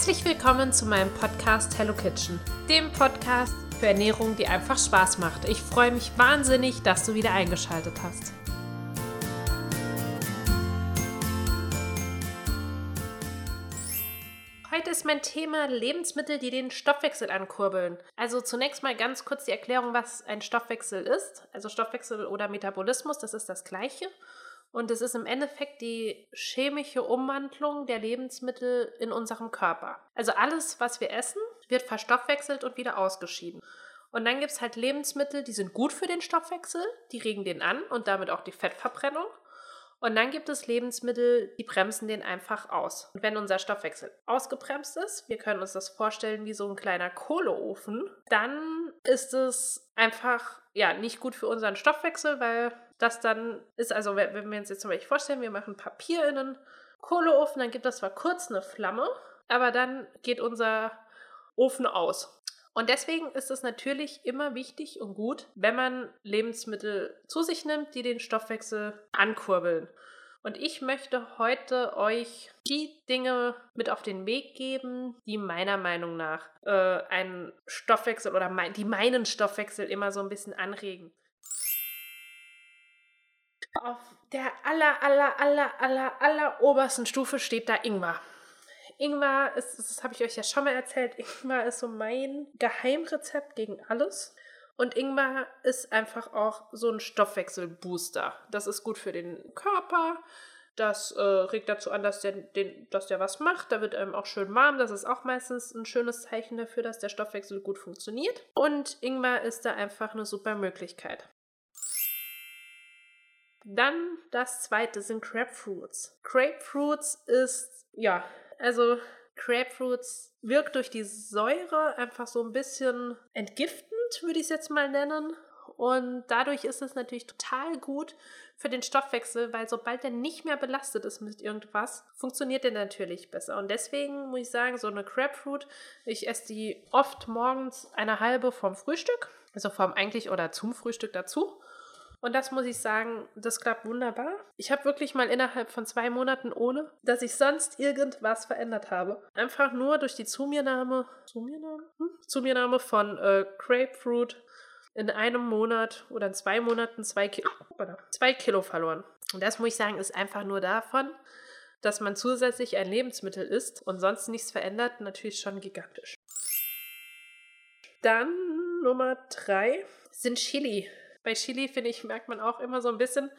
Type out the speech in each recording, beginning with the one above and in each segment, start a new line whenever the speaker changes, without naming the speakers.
Herzlich willkommen zu meinem Podcast Hello Kitchen, dem Podcast für Ernährung, die einfach Spaß macht. Ich freue mich wahnsinnig, dass du wieder eingeschaltet hast. Heute ist mein Thema Lebensmittel, die den Stoffwechsel ankurbeln. Also zunächst mal ganz kurz die Erklärung, was ein Stoffwechsel ist. Also Stoffwechsel oder Metabolismus, das ist das gleiche. Und es ist im Endeffekt die chemische Umwandlung der Lebensmittel in unserem Körper. Also alles, was wir essen, wird verstoffwechselt und wieder ausgeschieden. Und dann gibt es halt Lebensmittel, die sind gut für den Stoffwechsel, die regen den an und damit auch die Fettverbrennung. Und dann gibt es Lebensmittel, die bremsen den einfach aus. Und wenn unser Stoffwechsel ausgebremst ist, wir können uns das vorstellen wie so ein kleiner Kohleofen, dann ist es einfach ja nicht gut für unseren Stoffwechsel, weil das dann ist, also wenn wir uns jetzt zum Beispiel vorstellen, wir machen Papier in einen Kohleofen, dann gibt das zwar kurz eine Flamme, aber dann geht unser Ofen aus. Und deswegen ist es natürlich immer wichtig und gut, wenn man Lebensmittel zu sich nimmt, die den Stoffwechsel ankurbeln. Und ich möchte heute euch die Dinge mit auf den Weg geben, die meiner Meinung nach äh, einen Stoffwechsel oder mein, die meinen Stoffwechsel immer so ein bisschen anregen. Auf der aller, aller, aller, aller, aller obersten Stufe steht da Ingwer. Ingwer ist, das habe ich euch ja schon mal erzählt, Ingwer ist so mein Geheimrezept gegen alles. Und Ingwer ist einfach auch so ein Stoffwechselbooster. Das ist gut für den Körper. Das äh, regt dazu an, dass der, den, dass der was macht. Da wird einem auch schön warm. Das ist auch meistens ein schönes Zeichen dafür, dass der Stoffwechsel gut funktioniert. Und Ingwer ist da einfach eine super Möglichkeit. Dann das zweite sind Grapefruits. Grapefruits ist, ja, also Grapefruits wirkt durch die Säure einfach so ein bisschen entgiftend, würde ich es jetzt mal nennen. Und dadurch ist es natürlich total gut für den Stoffwechsel, weil sobald er nicht mehr belastet ist mit irgendwas, funktioniert er natürlich besser. Und deswegen muss ich sagen, so eine Crabfruit, ich esse die oft morgens eine halbe vom Frühstück, also vom eigentlich oder zum Frühstück dazu. Und das muss ich sagen, das klappt wunderbar. Ich habe wirklich mal innerhalb von zwei Monaten ohne, dass ich sonst irgendwas verändert habe. Einfach nur durch die Zumiernahme, Zumiernahme? Hm? Zumiernahme von äh, Grapefruit in einem Monat oder in zwei Monaten zwei Kilo, zwei Kilo verloren. Und das muss ich sagen, ist einfach nur davon, dass man zusätzlich ein Lebensmittel isst und sonst nichts verändert, natürlich schon gigantisch. Dann Nummer drei sind Chili. Bei Chili, finde ich, merkt man auch immer so ein bisschen,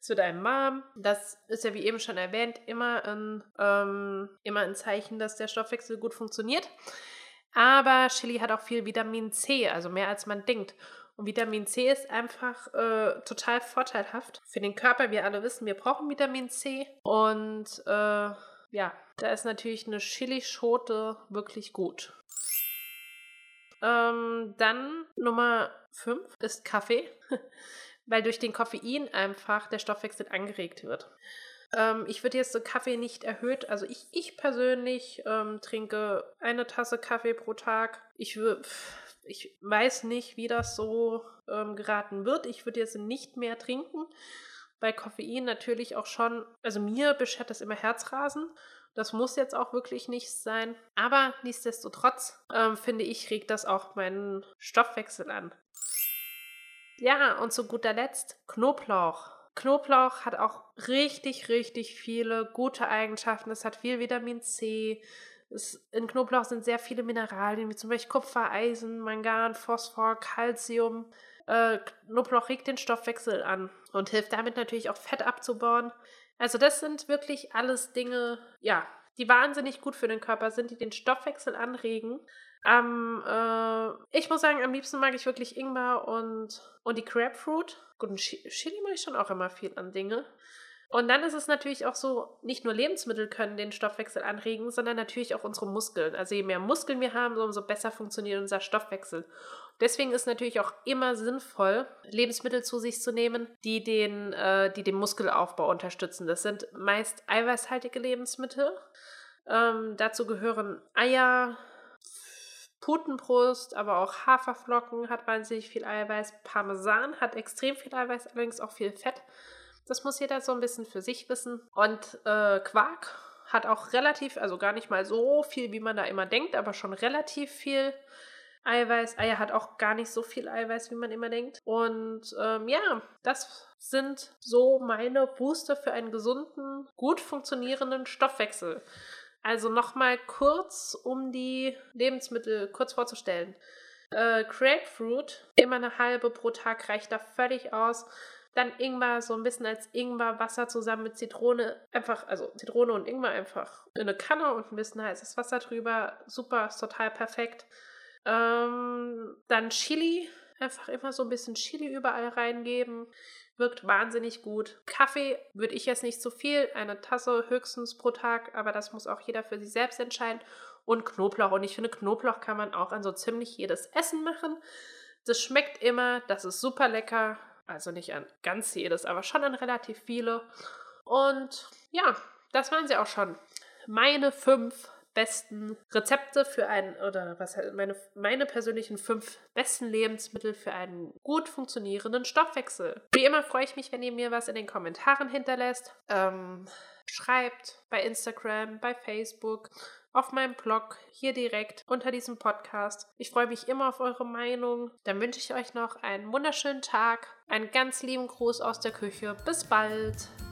es wird einem warm. Das ist ja, wie eben schon erwähnt, immer ein, ähm, immer ein Zeichen, dass der Stoffwechsel gut funktioniert. Aber Chili hat auch viel Vitamin C, also mehr als man denkt. Und Vitamin C ist einfach äh, total vorteilhaft für den Körper. Wir alle wissen, wir brauchen Vitamin C. Und äh, ja, da ist natürlich eine Chilischote wirklich gut. Ähm, dann Nummer 5 ist Kaffee, weil durch den Koffein einfach der Stoffwechsel angeregt wird. Ähm, ich würde jetzt so Kaffee nicht erhöht, also ich, ich persönlich ähm, trinke eine Tasse Kaffee pro Tag. Ich, ich weiß nicht, wie das so ähm, geraten wird. Ich würde jetzt nicht mehr trinken. Bei Koffein natürlich auch schon, also mir beschert das immer Herzrasen. Das muss jetzt auch wirklich nicht sein. Aber nichtsdestotrotz ähm, finde ich, regt das auch meinen Stoffwechsel an. Ja, und zu guter Letzt Knoblauch. Knoblauch hat auch richtig, richtig viele gute Eigenschaften. Es hat viel Vitamin C. Es, in Knoblauch sind sehr viele Mineralien, wie zum Beispiel Kupfer, Eisen, Mangan, Phosphor, Calcium. Äh, Knoblauch regt den Stoffwechsel an und hilft damit natürlich auch Fett abzubauen. Also das sind wirklich alles Dinge, ja, die wahnsinnig gut für den Körper sind, die den Stoffwechsel anregen. Ähm, äh, ich muss sagen, am liebsten mag ich wirklich Ingwer und, und die Grapefruit. Gut, und Chili mache ich schon auch immer viel an Dinge. Und dann ist es natürlich auch so, nicht nur Lebensmittel können den Stoffwechsel anregen, sondern natürlich auch unsere Muskeln. Also je mehr Muskeln wir haben, umso besser funktioniert unser Stoffwechsel. Deswegen ist natürlich auch immer sinnvoll, Lebensmittel zu sich zu nehmen, die den, äh, die den Muskelaufbau unterstützen. Das sind meist eiweißhaltige Lebensmittel. Ähm, dazu gehören Eier, Putenbrust, aber auch Haferflocken hat wahnsinnig viel Eiweiß. Parmesan hat extrem viel Eiweiß, allerdings auch viel Fett. Das muss jeder so ein bisschen für sich wissen. Und äh, Quark hat auch relativ, also gar nicht mal so viel, wie man da immer denkt, aber schon relativ viel Eiweiß. Eier hat auch gar nicht so viel Eiweiß, wie man immer denkt. Und ähm, ja, das sind so meine Booster für einen gesunden, gut funktionierenden Stoffwechsel. Also nochmal kurz, um die Lebensmittel kurz vorzustellen. Äh, Grapefruit, immer eine halbe pro Tag reicht da völlig aus. Dann Ingwer, so ein bisschen als Ingwerwasser zusammen mit Zitrone. Einfach, also Zitrone und Ingwer einfach in eine Kanne und ein bisschen heißes Wasser drüber. Super, ist total perfekt. Ähm, dann Chili, einfach immer so ein bisschen Chili überall reingeben. Wirkt wahnsinnig gut. Kaffee würde ich jetzt nicht zu viel, eine Tasse höchstens pro Tag, aber das muss auch jeder für sich selbst entscheiden. Und Knoblauch. Und ich finde, Knoblauch kann man auch an so ziemlich jedes Essen machen. Das schmeckt immer, das ist super lecker. Also nicht an ganz jedes, aber schon an relativ viele. Und ja, das waren sie auch schon. Meine fünf besten Rezepte für einen, oder was meine, meine persönlichen fünf besten Lebensmittel für einen gut funktionierenden Stoffwechsel. Wie immer freue ich mich, wenn ihr mir was in den Kommentaren hinterlässt. Ähm, schreibt bei Instagram, bei Facebook, auf meinem Blog, hier direkt unter diesem Podcast. Ich freue mich immer auf eure Meinung. Dann wünsche ich euch noch einen wunderschönen Tag, einen ganz lieben Gruß aus der Küche. Bis bald!